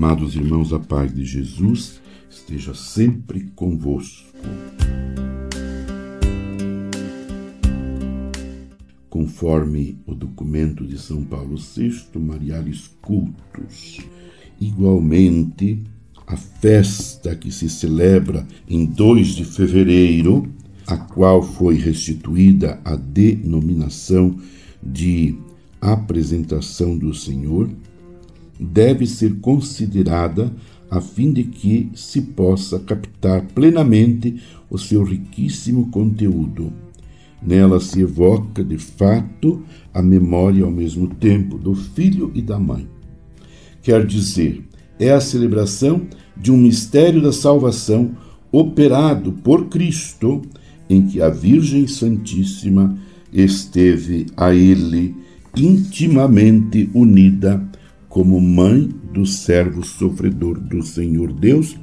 Amados irmãos, a paz de Jesus esteja sempre convosco. Conforme o documento de São Paulo VI, Mariales Cultos, igualmente a festa que se celebra em 2 de fevereiro, a qual foi restituída a denominação de apresentação do Senhor, deve ser considerada a fim de que se possa captar plenamente o seu riquíssimo conteúdo. Nela se evoca, de fato, a memória ao mesmo tempo do filho e da mãe. Quer dizer, é a celebração de um mistério da salvação operado por Cristo, em que a Virgem Santíssima esteve a ele intimamente unida como mãe do servo sofredor do Senhor Deus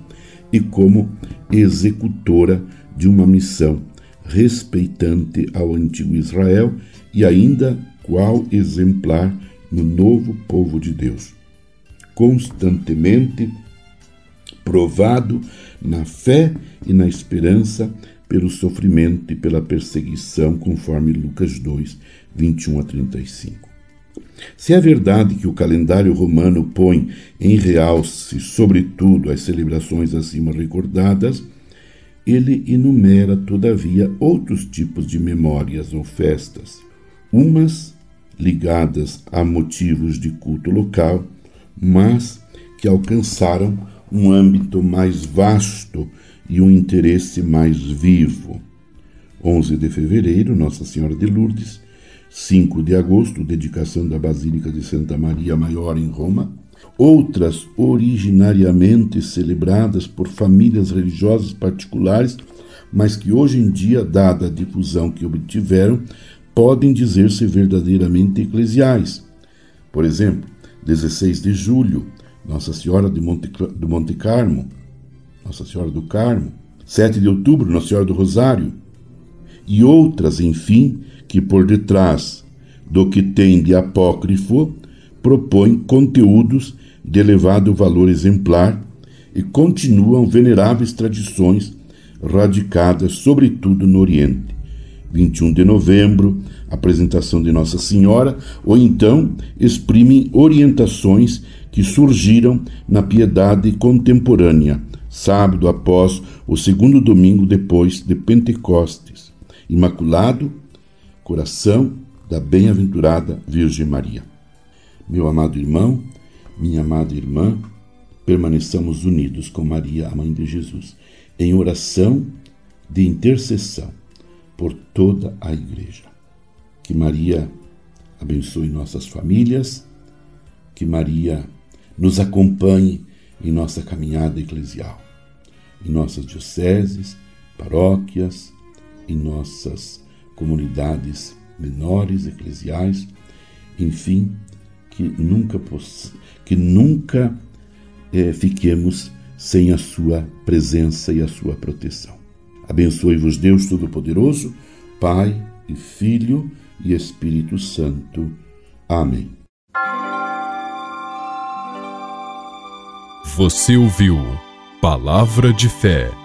e como executora de uma missão respeitante ao antigo Israel e ainda qual exemplar no novo povo de Deus. Constantemente provado na fé e na esperança pelo sofrimento e pela perseguição, conforme Lucas 2, 21 a 35. Se é verdade que o calendário romano põe em realce, sobretudo, as celebrações acima recordadas, ele enumera, todavia, outros tipos de memórias ou festas, umas ligadas a motivos de culto local, mas que alcançaram um âmbito mais vasto e um interesse mais vivo. 11 de fevereiro, Nossa Senhora de Lourdes, 5 de agosto, dedicação da Basílica de Santa Maria Maior em Roma. Outras, originariamente celebradas por famílias religiosas particulares, mas que hoje em dia, dada a difusão que obtiveram, podem dizer-se verdadeiramente eclesiais. Por exemplo, 16 de julho, Nossa Senhora de Monte, do Monte Carmo, Nossa Senhora do Carmo, 7 de outubro, Nossa Senhora do Rosário, e outras, enfim, que por detrás do que tem de apócrifo propõem conteúdos de elevado valor exemplar e continuam veneráveis tradições radicadas sobretudo no Oriente. 21 de novembro, apresentação de Nossa Senhora, ou então exprimem orientações que surgiram na piedade contemporânea, sábado após o segundo domingo depois de Pentecostes. Imaculado, coração da bem-aventurada Virgem Maria. Meu amado irmão, minha amada irmã, permaneçamos unidos com Maria, a mãe de Jesus, em oração de intercessão por toda a Igreja. Que Maria abençoe nossas famílias, que Maria nos acompanhe em nossa caminhada eclesial, em nossas dioceses, paróquias, em nossas comunidades menores, eclesiais, enfim, que nunca, que nunca é, fiquemos sem a sua presença e a sua proteção. Abençoe-vos Deus Todo-Poderoso, Pai e Filho e Espírito Santo. Amém. Você ouviu Palavra de Fé